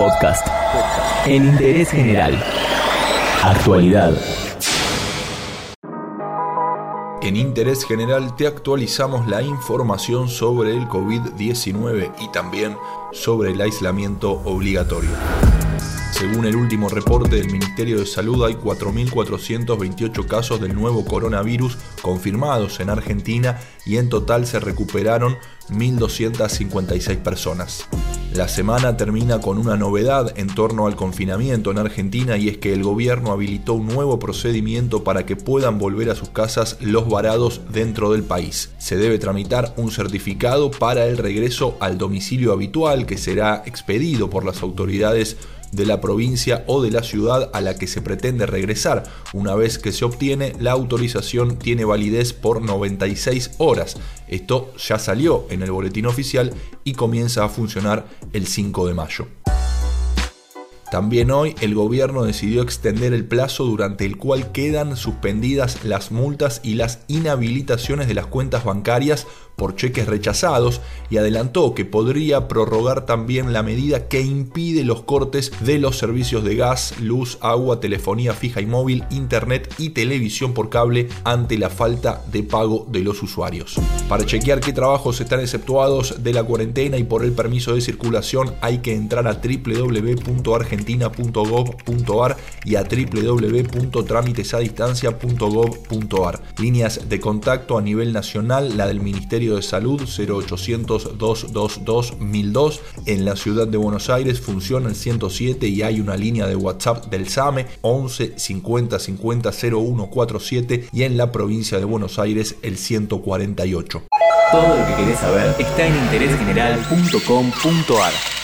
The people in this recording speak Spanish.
Podcast. En interés general. Actualidad. En Interés General te actualizamos la información sobre el COVID-19 y también sobre el aislamiento obligatorio. Según el último reporte del Ministerio de Salud, hay 4.428 casos del nuevo coronavirus confirmados en Argentina y en total se recuperaron 1.256 personas. La semana termina con una novedad en torno al confinamiento en Argentina y es que el gobierno habilitó un nuevo procedimiento para que puedan volver a sus casas los varados dentro del país. Se debe tramitar un certificado para el regreso al domicilio habitual que será expedido por las autoridades de la provincia o de la ciudad a la que se pretende regresar. Una vez que se obtiene, la autorización tiene validez por 96 horas. Esto ya salió en el boletín oficial y comienza a funcionar el 5 de mayo. También hoy el gobierno decidió extender el plazo durante el cual quedan suspendidas las multas y las inhabilitaciones de las cuentas bancarias por cheques rechazados y adelantó que podría prorrogar también la medida que impide los cortes de los servicios de gas, luz, agua, telefonía fija y móvil, internet y televisión por cable ante la falta de pago de los usuarios. Para chequear qué trabajos están exceptuados de la cuarentena y por el permiso de circulación hay que entrar a www.argentina.gov.ar y a www.trámitesadistancia.gov.ar. Líneas de contacto a nivel nacional, la del Ministerio de Salud 0800 222 1002. En la ciudad de Buenos Aires funciona el 107 y hay una línea de WhatsApp del SAME 11 50 50 0147 y en la provincia de Buenos Aires el 148. Todo lo que querés saber está en interésgeneral.com.ar.